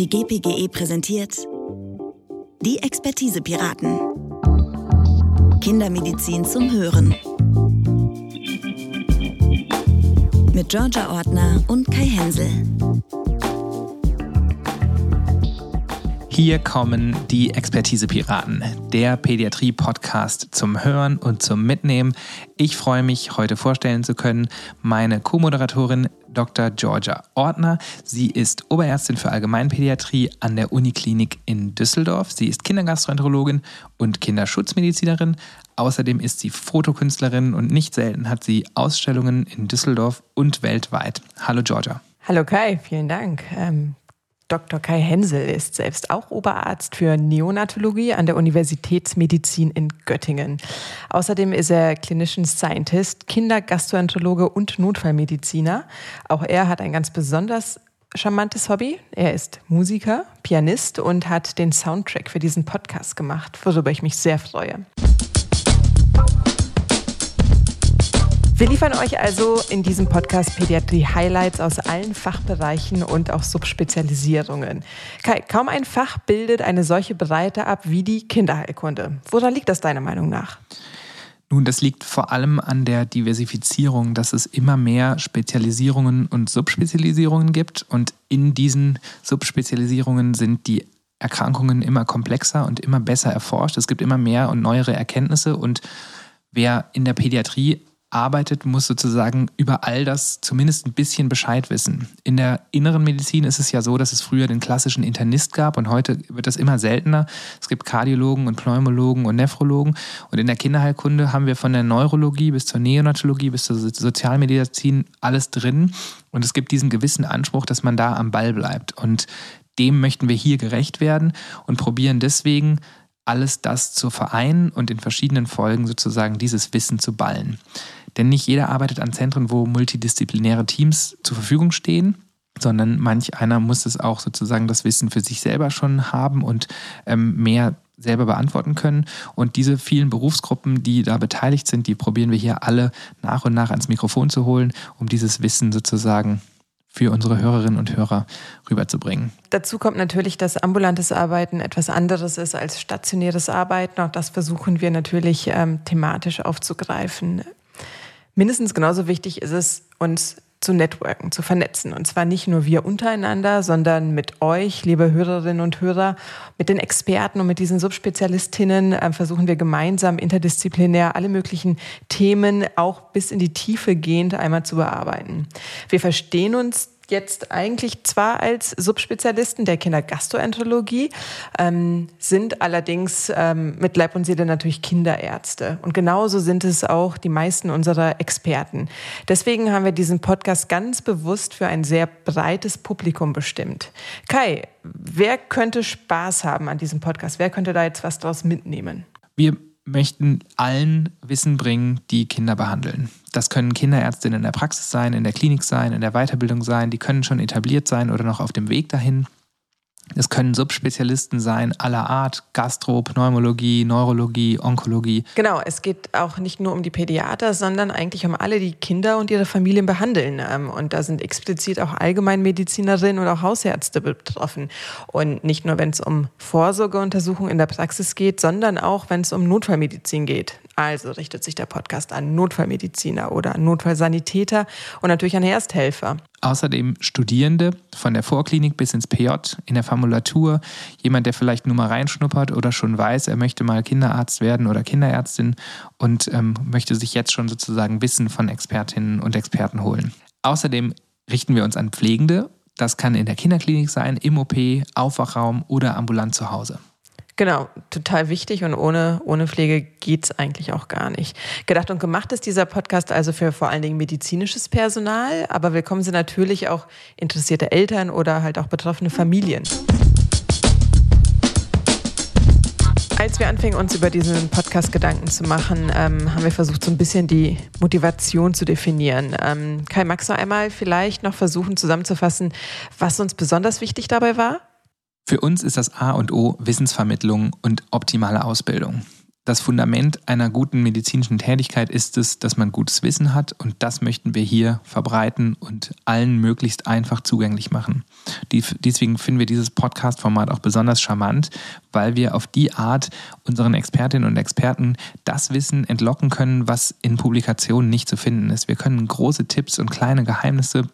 Die GPGE präsentiert die Expertise Piraten. Kindermedizin zum Hören. Mit Georgia Ortner und Kai Hensel. Hier kommen die Expertise-Piraten, der Pädiatrie-Podcast zum Hören und zum Mitnehmen. Ich freue mich, heute vorstellen zu können, meine Co-Moderatorin Dr. Georgia Ortner. Sie ist Oberärztin für Allgemeinpädiatrie an der Uniklinik in Düsseldorf. Sie ist Kindergastroenterologin und Kinderschutzmedizinerin. Außerdem ist sie Fotokünstlerin und nicht selten hat sie Ausstellungen in Düsseldorf und weltweit. Hallo Georgia. Hallo Kai, vielen Dank. Ähm, Dr. Kai Hensel ist selbst auch Oberarzt für Neonatologie an der Universitätsmedizin in Göttingen. Außerdem ist er Clinician Scientist, Kindergastroenterologe und Notfallmediziner. Auch er hat ein ganz besonders charmantes Hobby. Er ist Musiker, Pianist und hat den Soundtrack für diesen Podcast gemacht, worüber ich mich sehr freue. Wir liefern euch also in diesem Podcast Pädiatrie Highlights aus allen Fachbereichen und auch Subspezialisierungen. Kai, kaum ein Fach bildet eine solche Breite ab wie die Kinderheilkunde. Woran liegt das deiner Meinung nach? Nun, das liegt vor allem an der Diversifizierung, dass es immer mehr Spezialisierungen und Subspezialisierungen gibt. Und in diesen Subspezialisierungen sind die Erkrankungen immer komplexer und immer besser erforscht. Es gibt immer mehr und neuere Erkenntnisse. Und wer in der Pädiatrie arbeitet, muss sozusagen über all das zumindest ein bisschen Bescheid wissen. In der inneren Medizin ist es ja so, dass es früher den klassischen Internist gab und heute wird das immer seltener. Es gibt Kardiologen und Pneumologen und Nephrologen und in der Kinderheilkunde haben wir von der Neurologie bis zur Neonatologie bis zur Sozialmedizin alles drin und es gibt diesen gewissen Anspruch, dass man da am Ball bleibt und dem möchten wir hier gerecht werden und probieren deswegen alles das zu vereinen und in verschiedenen Folgen sozusagen dieses Wissen zu ballen. Denn nicht jeder arbeitet an Zentren, wo multidisziplinäre Teams zur Verfügung stehen sondern manch einer muss es auch sozusagen das Wissen für sich selber schon haben und ähm, mehr selber beantworten können. Und diese vielen Berufsgruppen, die da beteiligt sind, die probieren wir hier alle nach und nach ans Mikrofon zu holen, um dieses Wissen sozusagen für unsere Hörerinnen und Hörer rüberzubringen. Dazu kommt natürlich, dass ambulantes Arbeiten etwas anderes ist als stationäres Arbeiten. Auch das versuchen wir natürlich ähm, thematisch aufzugreifen. Mindestens genauso wichtig ist es, uns zu networken, zu vernetzen. Und zwar nicht nur wir untereinander, sondern mit euch, liebe Hörerinnen und Hörer, mit den Experten und mit diesen Subspezialistinnen äh, versuchen wir gemeinsam interdisziplinär alle möglichen Themen auch bis in die Tiefe gehend einmal zu bearbeiten. Wir verstehen uns jetzt eigentlich zwar als Subspezialisten der Kindergastroenterologie, ähm, sind allerdings ähm, mit Leib und Seele natürlich Kinderärzte. Und genauso sind es auch die meisten unserer Experten. Deswegen haben wir diesen Podcast ganz bewusst für ein sehr breites Publikum bestimmt. Kai, wer könnte Spaß haben an diesem Podcast? Wer könnte da jetzt was draus mitnehmen? Wir möchten allen Wissen bringen, die Kinder behandeln. Das können Kinderärztinnen in der Praxis sein, in der Klinik sein, in der Weiterbildung sein, die können schon etabliert sein oder noch auf dem Weg dahin. Es können Subspezialisten sein aller Art, Gastro, Pneumologie, Neurologie, Onkologie. Genau, es geht auch nicht nur um die Pädiater, sondern eigentlich um alle, die Kinder und ihre Familien behandeln. Ähm, und da sind explizit auch Allgemeinmedizinerinnen und auch Hausärzte betroffen. Und nicht nur, wenn es um Vorsorgeuntersuchungen in der Praxis geht, sondern auch, wenn es um Notfallmedizin geht. Also richtet sich der Podcast an Notfallmediziner oder an Notfallsanitäter und natürlich an Ersthelfer. Außerdem Studierende von der Vorklinik bis ins PJ, in der Formulatur, jemand, der vielleicht nur mal reinschnuppert oder schon weiß, er möchte mal Kinderarzt werden oder Kinderärztin und ähm, möchte sich jetzt schon sozusagen Wissen von Expertinnen und Experten holen. Außerdem richten wir uns an Pflegende. Das kann in der Kinderklinik sein, im OP, Aufwachraum oder ambulant zu Hause. Genau, total wichtig und ohne, ohne Pflege geht's eigentlich auch gar nicht. Gedacht und gemacht ist dieser Podcast also für vor allen Dingen medizinisches Personal, aber willkommen sind natürlich auch interessierte Eltern oder halt auch betroffene Familien. Als wir anfingen, uns über diesen Podcast Gedanken zu machen, ähm, haben wir versucht, so ein bisschen die Motivation zu definieren. Ähm, Kai, magst du einmal vielleicht noch versuchen zusammenzufassen, was uns besonders wichtig dabei war? Für uns ist das A und O Wissensvermittlung und optimale Ausbildung. das Fundament einer guten medizinischen Tätigkeit ist es, dass man gutes Wissen hat und das möchten wir hier verbreiten und allen möglichst einfach zugänglich machen. Deswegen finden wir dieses Podcast-Format auch besonders charmant, weil wir auf die Art unseren Expertinnen und Experten das Wissen entlocken können, was in Publikationen nicht zu finden ist. Wir können große Tipps und kleine Geheimnisse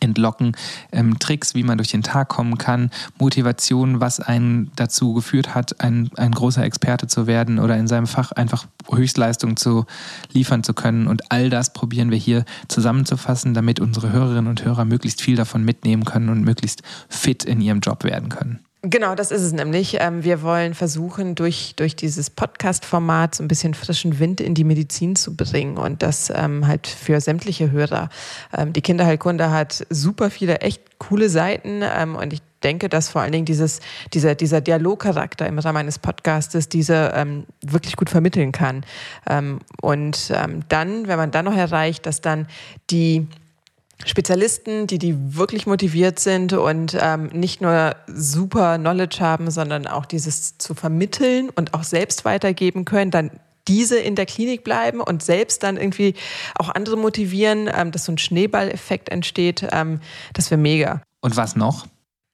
entlocken, ähm, Tricks, wie man durch den Tag kommen kann, Motivation, was einen dazu geführt hat, ein, ein großer Experte zu werden oder in seinem Fach einfach Höchstleistung zu liefern zu können. Und all das probieren wir hier zusammenzufassen, damit unsere Hörerinnen und Hörer möglichst viel davon mitnehmen können und möglichst fit in ihrem Job werden können. Genau, das ist es nämlich. Ähm, wir wollen versuchen, durch, durch dieses Podcast-Format so ein bisschen frischen Wind in die Medizin zu bringen und das ähm, halt für sämtliche Hörer. Ähm, die Kinderheilkunde hat super viele echt coole Seiten ähm, und ich denke, dass vor allen Dingen dieses, dieser, dieser Dialogcharakter im Rahmen eines Podcastes diese ähm, wirklich gut vermitteln kann. Ähm, und ähm, dann, wenn man dann noch erreicht, dass dann die Spezialisten, die, die wirklich motiviert sind und ähm, nicht nur super Knowledge haben, sondern auch dieses zu vermitteln und auch selbst weitergeben können, dann diese in der Klinik bleiben und selbst dann irgendwie auch andere motivieren, ähm, dass so ein Schneeballeffekt entsteht, ähm, das wäre mega. Und was noch?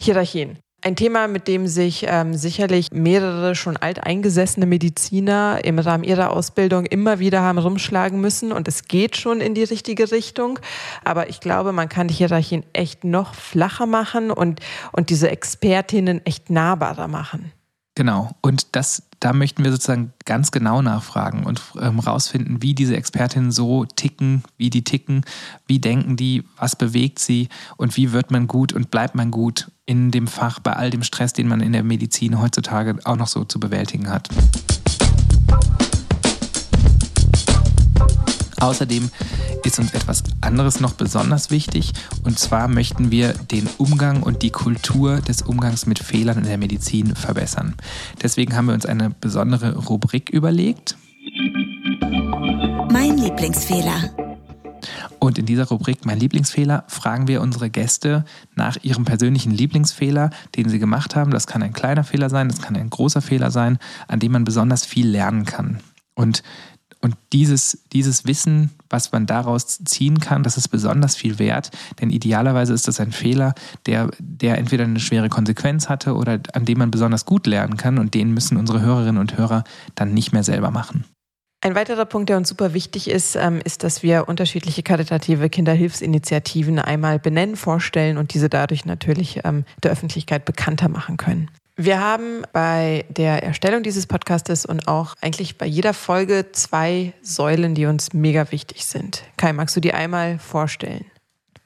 Hierarchien. Ein Thema, mit dem sich ähm, sicherlich mehrere schon alteingesessene Mediziner im Rahmen ihrer Ausbildung immer wieder haben rumschlagen müssen. Und es geht schon in die richtige Richtung. Aber ich glaube, man kann die Hierarchien echt noch flacher machen und, und diese Expertinnen echt nahbarer machen. Genau. Und das, da möchten wir sozusagen ganz genau nachfragen und ähm, rausfinden, wie diese Expertinnen so ticken, wie die ticken, wie denken die, was bewegt sie und wie wird man gut und bleibt man gut in dem Fach bei all dem Stress, den man in der Medizin heutzutage auch noch so zu bewältigen hat. Außerdem ist uns etwas anderes noch besonders wichtig. Und zwar möchten wir den Umgang und die Kultur des Umgangs mit Fehlern in der Medizin verbessern. Deswegen haben wir uns eine besondere Rubrik überlegt. Mein Lieblingsfehler. Und in dieser Rubrik Mein Lieblingsfehler fragen wir unsere Gäste nach ihrem persönlichen Lieblingsfehler, den sie gemacht haben. Das kann ein kleiner Fehler sein, das kann ein großer Fehler sein, an dem man besonders viel lernen kann. Und und dieses, dieses Wissen, was man daraus ziehen kann, das ist besonders viel wert, denn idealerweise ist das ein Fehler, der, der entweder eine schwere Konsequenz hatte oder an dem man besonders gut lernen kann und den müssen unsere Hörerinnen und Hörer dann nicht mehr selber machen. Ein weiterer Punkt, der uns super wichtig ist, ähm, ist, dass wir unterschiedliche karitative Kinderhilfsinitiativen einmal benennen, vorstellen und diese dadurch natürlich ähm, der Öffentlichkeit bekannter machen können. Wir haben bei der Erstellung dieses Podcastes und auch eigentlich bei jeder Folge zwei Säulen, die uns mega wichtig sind. Kai, magst du die einmal vorstellen?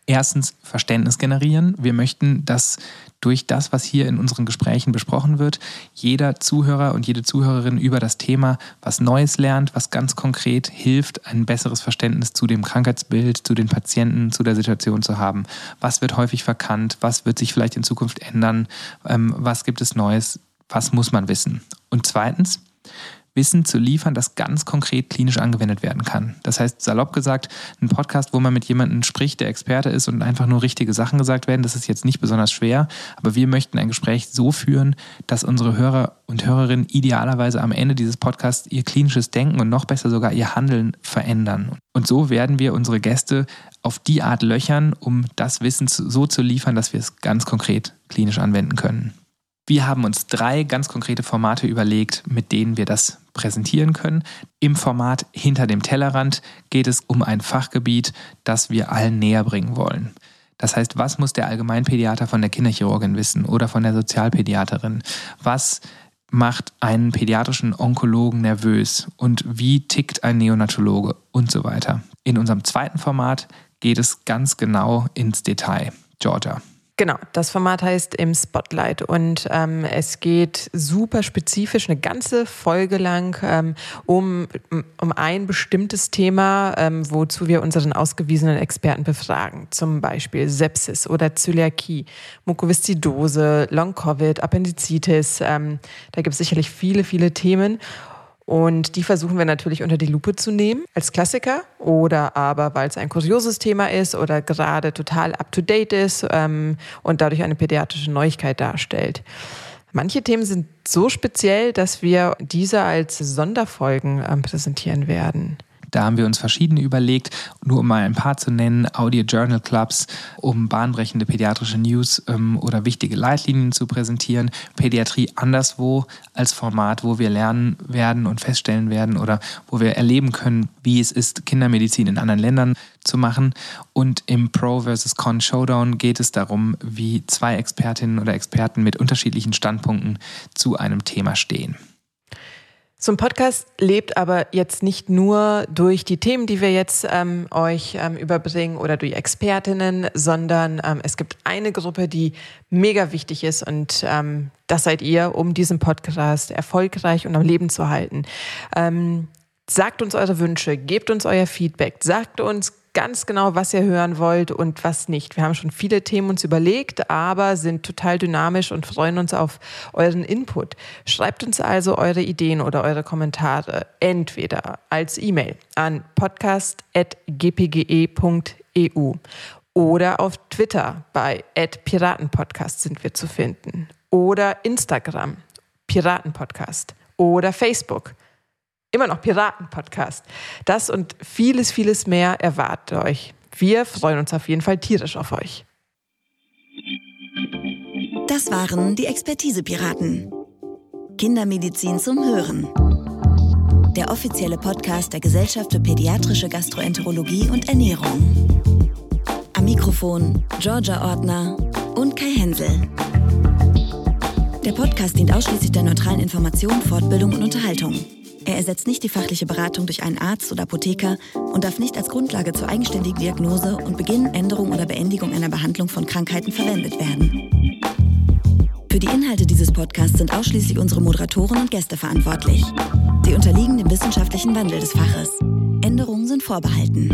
Erstens Verständnis generieren. Wir möchten, dass durch das, was hier in unseren Gesprächen besprochen wird, jeder Zuhörer und jede Zuhörerin über das Thema was Neues lernt, was ganz konkret hilft, ein besseres Verständnis zu dem Krankheitsbild, zu den Patienten, zu der Situation zu haben. Was wird häufig verkannt? Was wird sich vielleicht in Zukunft ändern? Ähm, was gibt es Neues? Was muss man wissen? Und zweitens, Wissen zu liefern, das ganz konkret klinisch angewendet werden kann. Das heißt, salopp gesagt, ein Podcast, wo man mit jemandem spricht, der Experte ist und einfach nur richtige Sachen gesagt werden, das ist jetzt nicht besonders schwer, aber wir möchten ein Gespräch so führen, dass unsere Hörer und Hörerinnen idealerweise am Ende dieses Podcasts ihr klinisches Denken und noch besser sogar ihr Handeln verändern. Und so werden wir unsere Gäste auf die Art löchern, um das Wissen so zu liefern, dass wir es ganz konkret klinisch anwenden können. Wir haben uns drei ganz konkrete Formate überlegt, mit denen wir das präsentieren können. Im Format Hinter dem Tellerrand geht es um ein Fachgebiet, das wir allen näher bringen wollen. Das heißt, was muss der Allgemeinpädiater von der Kinderchirurgin wissen oder von der Sozialpädiaterin? Was macht einen pädiatrischen Onkologen nervös und wie tickt ein Neonatologe und so weiter. In unserem zweiten Format geht es ganz genau ins Detail. Georgia. Genau, das Format heißt im Spotlight und ähm, es geht super spezifisch eine ganze Folge lang ähm, um, um ein bestimmtes Thema, ähm, wozu wir unseren ausgewiesenen Experten befragen. Zum Beispiel Sepsis oder Zöliakie, Mukoviszidose, Long-Covid, Appendizitis. Ähm, da gibt es sicherlich viele, viele Themen. Und die versuchen wir natürlich unter die Lupe zu nehmen als Klassiker oder aber, weil es ein kurioses Thema ist oder gerade total up-to-date ist ähm, und dadurch eine pädiatrische Neuigkeit darstellt. Manche Themen sind so speziell, dass wir diese als Sonderfolgen äh, präsentieren werden. Da haben wir uns verschiedene überlegt, nur um mal ein paar zu nennen, Audio Journal Clubs, um bahnbrechende pädiatrische News ähm, oder wichtige Leitlinien zu präsentieren, Pädiatrie anderswo als Format, wo wir lernen werden und feststellen werden oder wo wir erleben können, wie es ist, Kindermedizin in anderen Ländern zu machen. Und im Pro vs. Con Showdown geht es darum, wie zwei Expertinnen oder Experten mit unterschiedlichen Standpunkten zu einem Thema stehen. Ein Podcast lebt aber jetzt nicht nur durch die Themen, die wir jetzt ähm, euch ähm, überbringen oder durch Expertinnen, sondern ähm, es gibt eine Gruppe, die mega wichtig ist und ähm, das seid ihr, um diesen Podcast erfolgreich und am Leben zu halten. Ähm, sagt uns eure Wünsche, gebt uns euer Feedback, sagt uns ganz genau, was ihr hören wollt und was nicht. Wir haben schon viele Themen uns überlegt, aber sind total dynamisch und freuen uns auf euren Input. Schreibt uns also eure Ideen oder eure Kommentare entweder als E-Mail an podcast.gpge.eu oder auf Twitter bei Piratenpodcast sind wir zu finden oder Instagram Piratenpodcast oder Facebook immer noch Piraten-Podcast. Das und vieles, vieles mehr erwartet euch. Wir freuen uns auf jeden Fall tierisch auf euch. Das waren die Expertise-Piraten. Kindermedizin zum Hören. Der offizielle Podcast der Gesellschaft für pädiatrische Gastroenterologie und Ernährung. Am Mikrofon Georgia Ordner und Kai Hensel. Der Podcast dient ausschließlich der neutralen Information, Fortbildung und Unterhaltung. Er ersetzt nicht die fachliche Beratung durch einen Arzt oder Apotheker und darf nicht als Grundlage zur eigenständigen Diagnose und Beginn, Änderung oder Beendigung einer Behandlung von Krankheiten verwendet werden. Für die Inhalte dieses Podcasts sind ausschließlich unsere Moderatoren und Gäste verantwortlich. Sie unterliegen dem wissenschaftlichen Wandel des Faches. Änderungen sind vorbehalten.